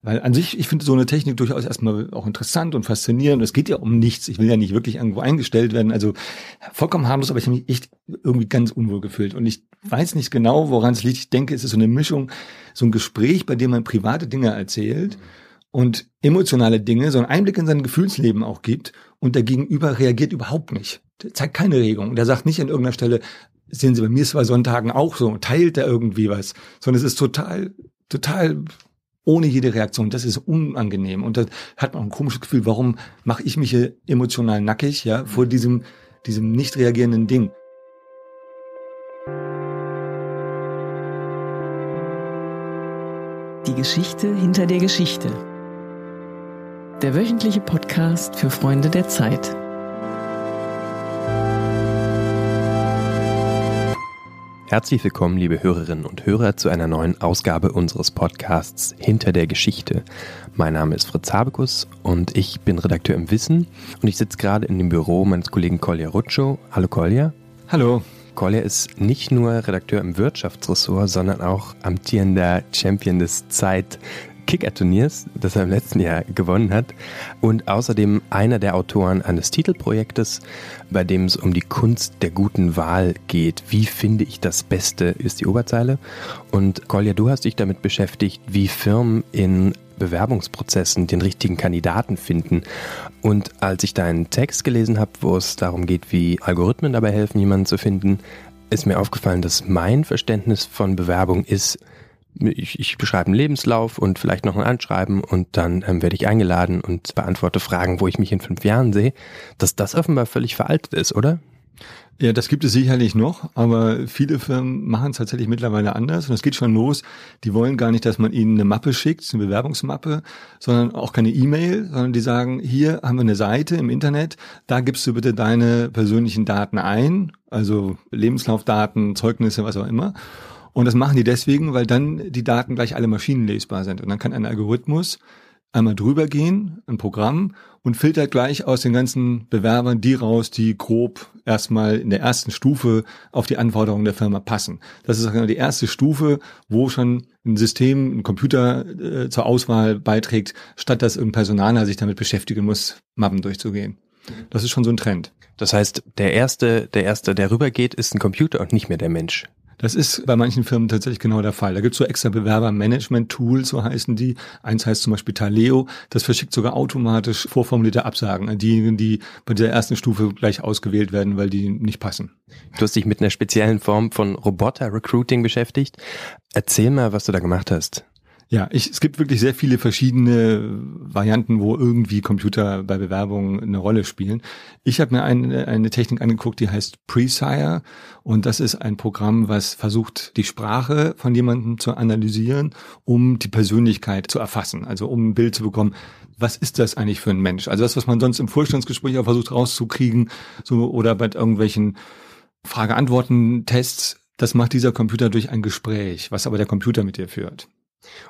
Weil an sich, ich finde so eine Technik durchaus erstmal auch interessant und faszinierend. Es geht ja um nichts. Ich will ja nicht wirklich irgendwo eingestellt werden. Also vollkommen harmlos, aber ich habe mich echt irgendwie ganz unwohl gefühlt. Und ich weiß nicht genau, woran es liegt. Ich denke, es ist so eine Mischung, so ein Gespräch, bei dem man private Dinge erzählt und emotionale Dinge, so einen Einblick in sein Gefühlsleben auch gibt und der Gegenüber reagiert überhaupt nicht. Der zeigt keine Regung. Und der sagt nicht an irgendeiner Stelle, sehen Sie, bei mir ist bei Sonntagen auch so, teilt er irgendwie was, sondern es ist total, total ohne jede Reaktion. Das ist unangenehm und da hat man ein komisches Gefühl, warum mache ich mich hier emotional nackig, ja, vor diesem, diesem nicht reagierenden Ding. Die Geschichte hinter der Geschichte. Der wöchentliche Podcast für Freunde der Zeit. Herzlich willkommen, liebe Hörerinnen und Hörer, zu einer neuen Ausgabe unseres Podcasts Hinter der Geschichte. Mein Name ist Fritz Habekus und ich bin Redakteur im Wissen und ich sitze gerade in dem Büro meines Kollegen Kolja Rutschow. Hallo Kolja. Hallo. Kolja ist nicht nur Redakteur im Wirtschaftsressort, sondern auch amtierender Champion des Zeit Kicker-Turniers, das er im letzten Jahr gewonnen hat. Und außerdem einer der Autoren eines Titelprojektes, bei dem es um die Kunst der guten Wahl geht. Wie finde ich das Beste, ist die Oberzeile. Und Kolja, du hast dich damit beschäftigt, wie Firmen in Bewerbungsprozessen den richtigen Kandidaten finden. Und als ich deinen Text gelesen habe, wo es darum geht, wie Algorithmen dabei helfen, jemanden zu finden, ist mir aufgefallen, dass mein Verständnis von Bewerbung ist, ich, ich beschreibe einen Lebenslauf und vielleicht noch ein Anschreiben und dann ähm, werde ich eingeladen und beantworte Fragen, wo ich mich in fünf Jahren sehe, dass das offenbar völlig veraltet ist, oder? Ja, das gibt es sicherlich noch, aber viele Firmen machen es tatsächlich mittlerweile anders und es geht schon los. Die wollen gar nicht, dass man ihnen eine Mappe schickt, eine Bewerbungsmappe, sondern auch keine E-Mail, sondern die sagen, hier haben wir eine Seite im Internet, da gibst du bitte deine persönlichen Daten ein, also Lebenslaufdaten, Zeugnisse, was auch immer. Und das machen die deswegen, weil dann die Daten gleich alle maschinenlesbar sind. Und dann kann ein Algorithmus einmal drüber gehen, ein Programm, und filtert gleich aus den ganzen Bewerbern die raus, die grob erstmal in der ersten Stufe auf die Anforderungen der Firma passen. Das ist die erste Stufe, wo schon ein System, ein Computer äh, zur Auswahl beiträgt, statt dass ein Personaler sich damit beschäftigen muss, Mappen durchzugehen. Das ist schon so ein Trend. Das heißt, der erste, der erste, der rübergeht, ist ein Computer und nicht mehr der Mensch. Das ist bei manchen Firmen tatsächlich genau der Fall. Da gibt es so extra Bewerbermanagement-Tools, so heißen die. Eins heißt zum Beispiel Taleo. Das verschickt sogar automatisch vorformulierte Absagen an diejenigen, die bei dieser ersten Stufe gleich ausgewählt werden, weil die nicht passen. Du hast dich mit einer speziellen Form von Roboter-Recruiting beschäftigt. Erzähl mal, was du da gemacht hast. Ja, ich, es gibt wirklich sehr viele verschiedene Varianten, wo irgendwie Computer bei Bewerbungen eine Rolle spielen. Ich habe mir eine, eine Technik angeguckt, die heißt Presire und das ist ein Programm, was versucht, die Sprache von jemandem zu analysieren, um die Persönlichkeit zu erfassen, also um ein Bild zu bekommen, was ist das eigentlich für ein Mensch? Also das, was man sonst im Vorstandsgespräch auch versucht rauszukriegen, so oder bei irgendwelchen Frage-Antworten-Tests, das macht dieser Computer durch ein Gespräch, was aber der Computer mit dir führt.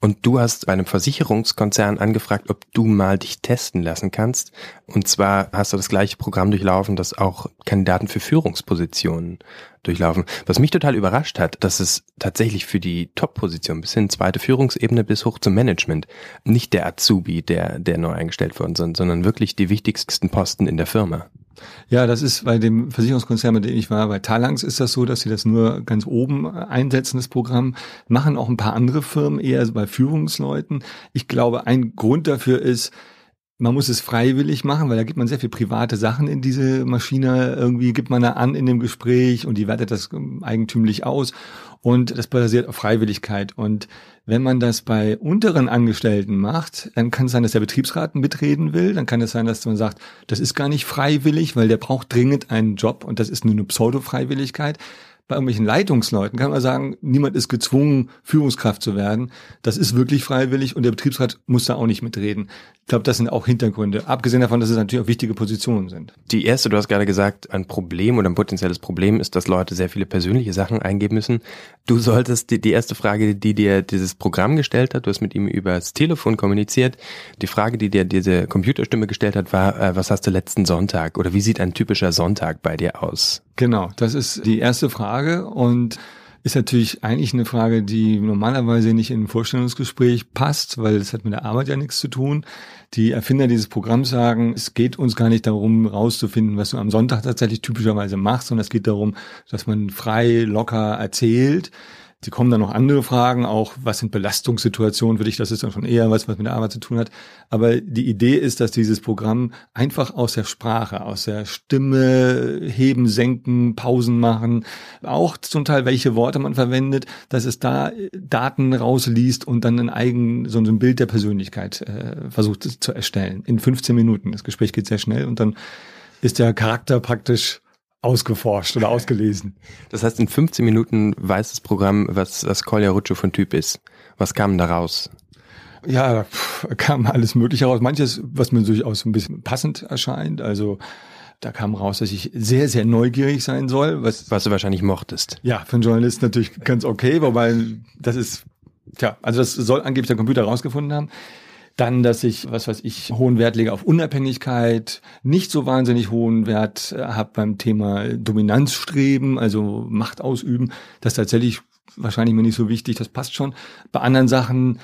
Und du hast bei einem Versicherungskonzern angefragt, ob du mal dich testen lassen kannst. Und zwar hast du das gleiche Programm durchlaufen, das auch Kandidaten für Führungspositionen durchlaufen. Was mich total überrascht hat, dass es tatsächlich für die Top-Position bis hin zweite Führungsebene bis hoch zum Management nicht der Azubi, der, der neu eingestellt worden sind, sondern wirklich die wichtigsten Posten in der Firma. Ja, das ist bei dem Versicherungskonzern, mit dem ich war, bei Talangs ist das so, dass sie das nur ganz oben einsetzen, das Programm. Machen auch ein paar andere Firmen eher bei Führungsleuten. Ich glaube, ein Grund dafür ist, man muss es freiwillig machen, weil da gibt man sehr viel private Sachen in diese Maschine. Irgendwie gibt man da an in dem Gespräch und die wertet das eigentümlich aus. Und das basiert auf Freiwilligkeit. Und wenn man das bei unteren Angestellten macht, dann kann es sein, dass der Betriebsrat mitreden will. Dann kann es sein, dass man sagt, das ist gar nicht freiwillig, weil der braucht dringend einen Job und das ist nur eine Pseudo-Freiwilligkeit bei irgendwelchen Leitungsleuten kann man sagen, niemand ist gezwungen, Führungskraft zu werden. Das ist wirklich freiwillig und der Betriebsrat muss da auch nicht mitreden. Ich glaube, das sind auch Hintergründe. Abgesehen davon, dass es natürlich auch wichtige Positionen sind. Die erste, du hast gerade gesagt, ein Problem oder ein potenzielles Problem ist, dass Leute sehr viele persönliche Sachen eingeben müssen. Du solltest die, die erste Frage, die dir dieses Programm gestellt hat, du hast mit ihm über das Telefon kommuniziert. Die Frage, die dir diese Computerstimme gestellt hat, war, äh, was hast du letzten Sonntag oder wie sieht ein typischer Sonntag bei dir aus? Genau, das ist die erste Frage und ist natürlich eigentlich eine Frage, die normalerweise nicht in ein Vorstellungsgespräch passt, weil es hat mit der Arbeit ja nichts zu tun. Die Erfinder dieses Programms sagen, es geht uns gar nicht darum, rauszufinden, was du am Sonntag tatsächlich typischerweise machst, sondern es geht darum, dass man frei, locker erzählt Sie kommen dann noch andere Fragen, auch was sind Belastungssituationen für dich, das ist dann schon eher was, was mit der Arbeit zu tun hat. Aber die Idee ist, dass dieses Programm einfach aus der Sprache, aus der Stimme heben, senken, Pausen machen, auch zum Teil welche Worte man verwendet, dass es da Daten rausliest und dann ein eigen, so ein Bild der Persönlichkeit äh, versucht zu erstellen. In 15 Minuten. Das Gespräch geht sehr schnell und dann ist der Charakter praktisch ausgeforscht oder ausgelesen. Das heißt, in 15 Minuten weiß das Programm, was, was Kolja Rutscho von Typ ist. Was kam da raus? Ja, da kam alles Mögliche raus. Manches, was mir durchaus ein bisschen passend erscheint. Also da kam raus, dass ich sehr, sehr neugierig sein soll. Was, was du wahrscheinlich mochtest. Ja, für einen Journalist natürlich ganz okay, wobei das ist, tja, also das soll angeblich der Computer rausgefunden haben. Dann, dass ich, was weiß ich, hohen Wert lege auf Unabhängigkeit, nicht so wahnsinnig hohen Wert äh, habe beim Thema Dominanzstreben, also Macht ausüben. Das ist tatsächlich wahrscheinlich mir nicht so wichtig, das passt schon. Bei anderen Sachen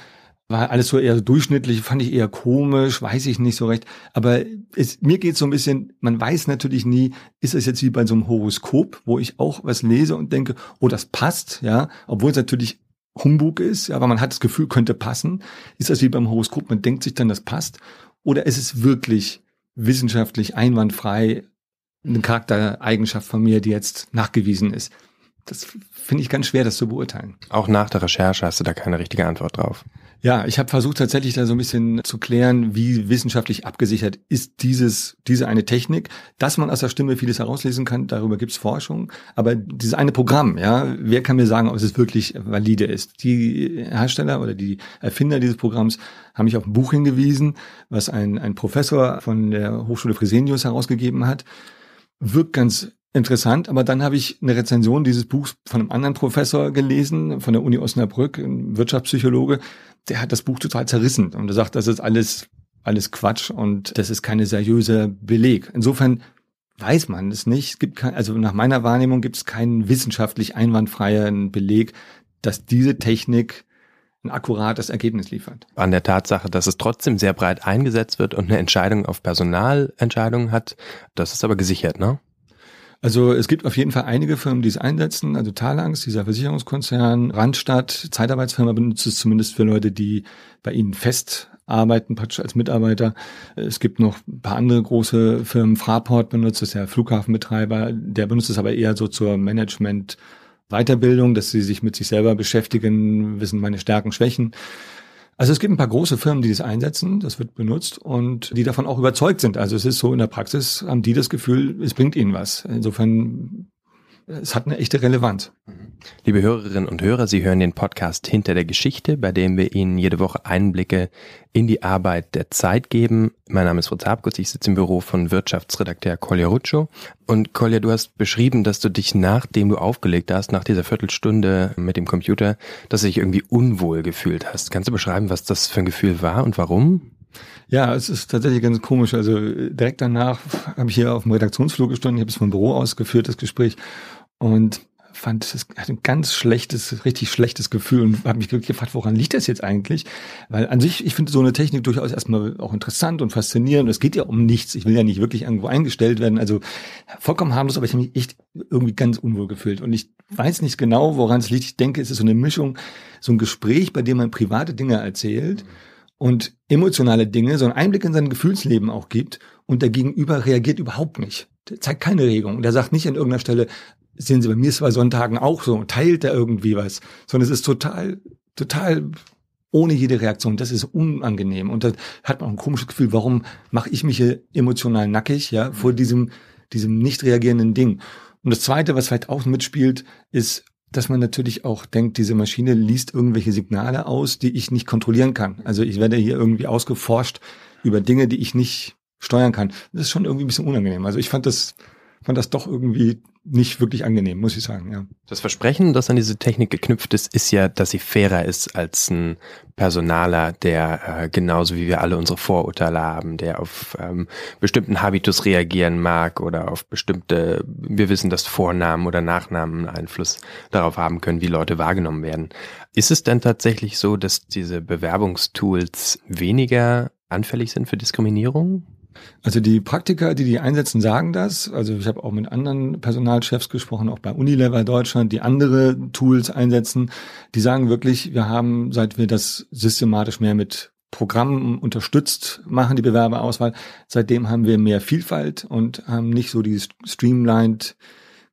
war alles so eher durchschnittlich, fand ich eher komisch, weiß ich nicht so recht. Aber es, mir geht so ein bisschen, man weiß natürlich nie, ist es jetzt wie bei so einem Horoskop, wo ich auch was lese und denke, oh, das passt, ja, obwohl es natürlich Humbug ist, aber man hat das Gefühl, könnte passen. Ist das wie beim Horoskop, man denkt sich dann, das passt? Oder ist es wirklich wissenschaftlich einwandfrei eine Charaktereigenschaft von mir, die jetzt nachgewiesen ist? Das finde ich ganz schwer, das zu beurteilen. Auch nach der Recherche hast du da keine richtige Antwort drauf. Ja, ich habe versucht tatsächlich da so ein bisschen zu klären, wie wissenschaftlich abgesichert ist dieses diese eine Technik, dass man aus der Stimme vieles herauslesen kann. Darüber gibt's Forschung, aber dieses eine Programm, ja, wer kann mir sagen, ob es wirklich valide ist? Die Hersteller oder die Erfinder dieses Programms haben mich auf ein Buch hingewiesen, was ein ein Professor von der Hochschule Fresenius herausgegeben hat. Wirkt ganz interessant, aber dann habe ich eine Rezension dieses Buchs von einem anderen Professor gelesen, von der Uni Osnabrück, ein Wirtschaftspsychologe, der hat das Buch total zerrissen und er sagt, das ist alles, alles Quatsch und das ist keine seriöse Beleg. Insofern weiß man es nicht. Es gibt kein, also nach meiner Wahrnehmung gibt es keinen wissenschaftlich einwandfreien Beleg, dass diese Technik ein akkurates Ergebnis liefert. An der Tatsache, dass es trotzdem sehr breit eingesetzt wird und eine Entscheidung auf Personalentscheidungen hat, das ist aber gesichert, ne? Also es gibt auf jeden Fall einige Firmen, die es einsetzen. Also Talangs, dieser Versicherungskonzern, Randstadt, Zeitarbeitsfirma benutzt es zumindest für Leute, die bei ihnen fest arbeiten, praktisch als Mitarbeiter. Es gibt noch ein paar andere große Firmen. Fraport benutzt es, der Flughafenbetreiber. Der benutzt es aber eher so zur Management Weiterbildung, dass sie sich mit sich selber beschäftigen, wissen meine Stärken, Schwächen. Also es gibt ein paar große Firmen, die das einsetzen, das wird benutzt und die davon auch überzeugt sind. Also es ist so in der Praxis, haben die das Gefühl, es bringt ihnen was. Insofern es hat eine echte Relevanz. Liebe Hörerinnen und Hörer, Sie hören den Podcast Hinter der Geschichte, bei dem wir Ihnen jede Woche Einblicke in die Arbeit der Zeit geben. Mein Name ist Fritz Habkus, ich sitze im Büro von Wirtschaftsredakteur Kolja Ruccio. Und Kolja, du hast beschrieben, dass du dich, nachdem du aufgelegt hast, nach dieser Viertelstunde mit dem Computer, dass du dich irgendwie unwohl gefühlt hast. Kannst du beschreiben, was das für ein Gefühl war und warum? Ja, es ist tatsächlich ganz komisch. Also direkt danach habe ich hier auf dem Redaktionsflug gestanden, ich habe es vom Büro aus geführt, das Gespräch und fand es ein ganz schlechtes, richtig schlechtes Gefühl und habe mich gefragt, woran liegt das jetzt eigentlich? Weil an sich, ich finde so eine Technik durchaus erstmal auch interessant und faszinierend. Es geht ja um nichts. Ich will ja nicht wirklich irgendwo eingestellt werden. Also vollkommen harmlos, aber ich habe mich echt irgendwie ganz unwohl gefühlt. Und ich weiß nicht genau, woran es liegt. Ich denke, es ist so eine Mischung, so ein Gespräch, bei dem man private Dinge erzählt und emotionale Dinge, so einen Einblick in sein Gefühlsleben auch gibt und der Gegenüber reagiert überhaupt nicht. Der zeigt keine Regung. Der sagt nicht an irgendeiner Stelle, sehen Sie, bei mir ist es bei Sonntagen auch so, teilt er irgendwie was, sondern es ist total, total ohne jede Reaktion. Das ist unangenehm. Und da hat man ein komisches Gefühl, warum mache ich mich hier emotional nackig, ja, vor diesem, diesem nicht reagierenden Ding. Und das zweite, was vielleicht auch mitspielt, ist, dass man natürlich auch denkt, diese Maschine liest irgendwelche Signale aus, die ich nicht kontrollieren kann. Also ich werde hier irgendwie ausgeforscht über Dinge, die ich nicht steuern kann. Das ist schon irgendwie ein bisschen unangenehm. Also ich fand das fand das doch irgendwie nicht wirklich angenehm, muss ich sagen, ja. Das Versprechen, das an diese Technik geknüpft ist, ist ja, dass sie fairer ist als ein Personaler, der äh, genauso wie wir alle unsere Vorurteile haben, der auf ähm, bestimmten Habitus reagieren mag oder auf bestimmte, wir wissen, dass Vornamen oder Nachnamen Einfluss darauf haben können, wie Leute wahrgenommen werden. Ist es denn tatsächlich so, dass diese Bewerbungstools weniger anfällig sind für Diskriminierung? Also die Praktiker, die die einsetzen, sagen das. Also ich habe auch mit anderen Personalchefs gesprochen, auch bei Unilever Deutschland, die andere Tools einsetzen. Die sagen wirklich, wir haben, seit wir das systematisch mehr mit Programmen unterstützt machen, die Bewerberauswahl, seitdem haben wir mehr Vielfalt und haben nicht so die streamlined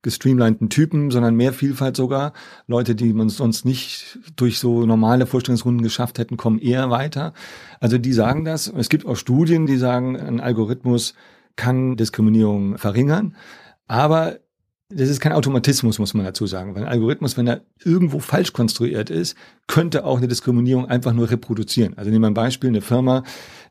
gestreamlinten Typen, sondern mehr Vielfalt sogar. Leute, die man sonst nicht durch so normale Vorstellungsrunden geschafft hätten, kommen eher weiter. Also die sagen das. Es gibt auch Studien, die sagen, ein Algorithmus kann Diskriminierung verringern. Aber das ist kein Automatismus, muss man dazu sagen. Weil ein Algorithmus, wenn er irgendwo falsch konstruiert ist, könnte auch eine Diskriminierung einfach nur reproduzieren. Also nehmen wir ein Beispiel, eine Firma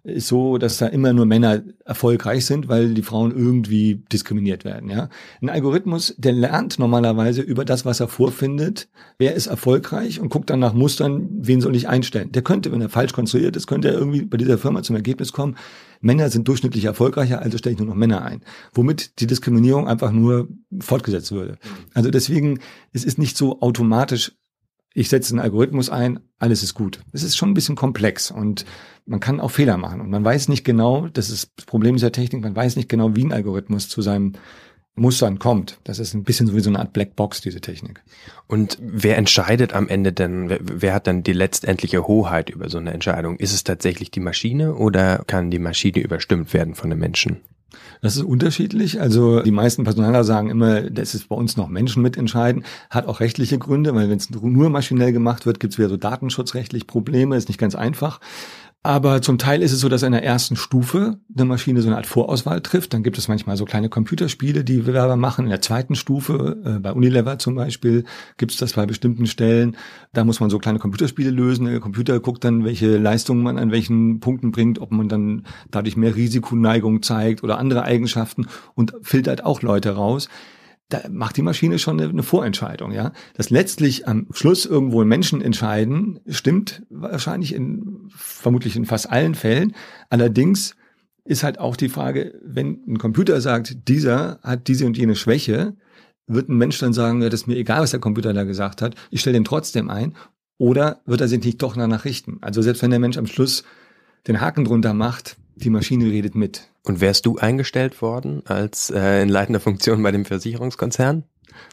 ist so, dass da immer nur Männer erfolgreich sind, weil die Frauen irgendwie diskriminiert werden. Ja, ein Algorithmus, der lernt normalerweise über das, was er vorfindet, wer ist erfolgreich und guckt dann nach Mustern, wen soll ich einstellen. Der könnte, wenn er falsch konstruiert ist, könnte er irgendwie bei dieser Firma zum Ergebnis kommen, Männer sind durchschnittlich erfolgreicher, also stelle ich nur noch Männer ein. Womit die Diskriminierung einfach nur fortgesetzt würde. Also deswegen, es ist nicht so automatisch ich setze einen Algorithmus ein, alles ist gut. Es ist schon ein bisschen komplex und man kann auch Fehler machen und man weiß nicht genau, das ist das Problem dieser Technik, man weiß nicht genau, wie ein Algorithmus zu seinem Mustern kommt. Das ist ein bisschen so wie so eine Art Blackbox, diese Technik. Und wer entscheidet am Ende denn, wer, wer, hat dann die letztendliche Hoheit über so eine Entscheidung? Ist es tatsächlich die Maschine oder kann die Maschine überstimmt werden von den Menschen? Das ist unterschiedlich. Also die meisten Personaler sagen immer, das ist bei uns noch Menschen mitentscheiden. Hat auch rechtliche Gründe, weil wenn es nur maschinell gemacht wird, gibt es wieder so datenschutzrechtlich Probleme. Ist nicht ganz einfach. Aber zum Teil ist es so, dass in der ersten Stufe eine Maschine so eine Art Vorauswahl trifft. Dann gibt es manchmal so kleine Computerspiele, die Bewerber machen. In der zweiten Stufe, äh, bei Unilever zum Beispiel, gibt es das bei bestimmten Stellen. Da muss man so kleine Computerspiele lösen. Der Computer guckt dann, welche Leistungen man an welchen Punkten bringt, ob man dann dadurch mehr Risikoneigung zeigt oder andere Eigenschaften und filtert auch Leute raus da macht die Maschine schon eine, eine Vorentscheidung, ja. Dass letztlich am Schluss irgendwo Menschen entscheiden, stimmt wahrscheinlich in, vermutlich in fast allen Fällen. Allerdings ist halt auch die Frage, wenn ein Computer sagt, dieser hat diese und jene Schwäche, wird ein Mensch dann sagen, ja, das ist mir egal, was der Computer da gesagt hat, ich stelle den trotzdem ein, oder wird er sich nicht doch danach richten? Also selbst wenn der Mensch am Schluss den Haken drunter macht, die Maschine redet mit. Und wärst du eingestellt worden als äh, in leitender Funktion bei dem Versicherungskonzern?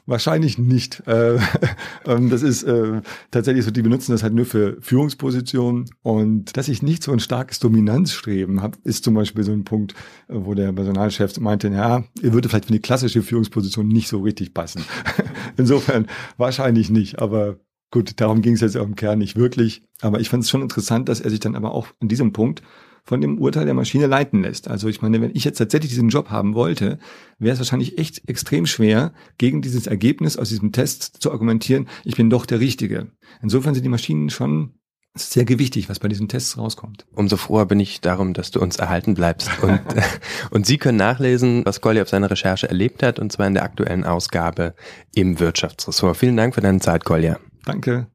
Wahrscheinlich nicht. Äh, ähm, das ist äh, tatsächlich so, die benutzen das halt nur für Führungspositionen. Und dass ich nicht so ein starkes Dominanzstreben habe, ist zum Beispiel so ein Punkt, äh, wo der Personalchef meinte, ja, ihr würde vielleicht für die klassische Führungsposition nicht so richtig passen. Insofern wahrscheinlich nicht, aber gut, darum ging es jetzt auch im Kern nicht wirklich. Aber ich fand es schon interessant, dass er sich dann aber auch an diesem Punkt von dem Urteil der Maschine leiten lässt. Also ich meine, wenn ich jetzt tatsächlich diesen Job haben wollte, wäre es wahrscheinlich echt extrem schwer, gegen dieses Ergebnis aus diesem Test zu argumentieren, ich bin doch der Richtige. Insofern sind die Maschinen schon sehr gewichtig, was bei diesen Tests rauskommt. Umso froher bin ich darum, dass du uns erhalten bleibst. Und, und Sie können nachlesen, was Colli auf seiner Recherche erlebt hat, und zwar in der aktuellen Ausgabe im Wirtschaftsressort. Vielen Dank für deine Zeit, Kolja. Danke.